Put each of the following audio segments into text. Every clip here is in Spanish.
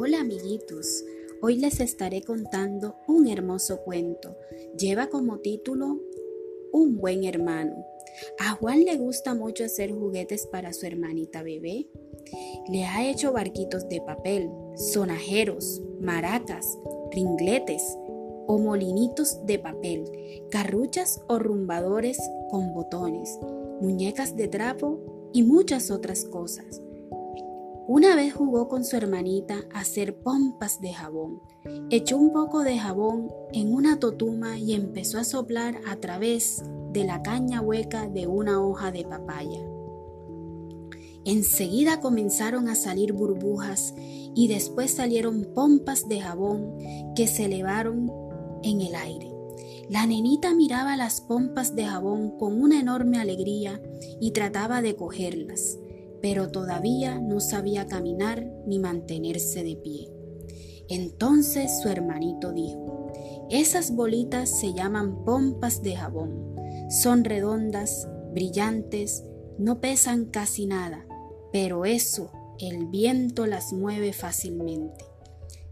Hola amiguitos, hoy les estaré contando un hermoso cuento. Lleva como título Un buen hermano. A Juan le gusta mucho hacer juguetes para su hermanita bebé. Le ha hecho barquitos de papel, sonajeros, maracas, ringletes o molinitos de papel, carruchas o rumbadores con botones, muñecas de trapo y muchas otras cosas. Una vez jugó con su hermanita a hacer pompas de jabón. Echó un poco de jabón en una totuma y empezó a soplar a través de la caña hueca de una hoja de papaya. Enseguida comenzaron a salir burbujas y después salieron pompas de jabón que se elevaron en el aire. La nenita miraba las pompas de jabón con una enorme alegría y trataba de cogerlas pero todavía no sabía caminar ni mantenerse de pie. Entonces su hermanito dijo, esas bolitas se llaman pompas de jabón. Son redondas, brillantes, no pesan casi nada, pero eso el viento las mueve fácilmente.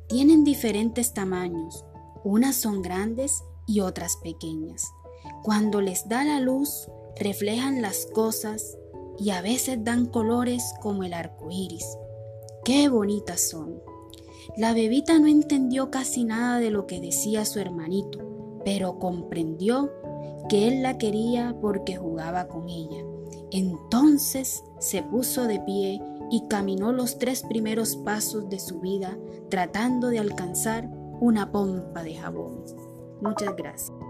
Tienen diferentes tamaños, unas son grandes y otras pequeñas. Cuando les da la luz, reflejan las cosas y a veces dan colores como el arco iris. ¡Qué bonitas son! La bebita no entendió casi nada de lo que decía su hermanito, pero comprendió que él la quería porque jugaba con ella. Entonces se puso de pie y caminó los tres primeros pasos de su vida tratando de alcanzar una pompa de jabón. Muchas gracias.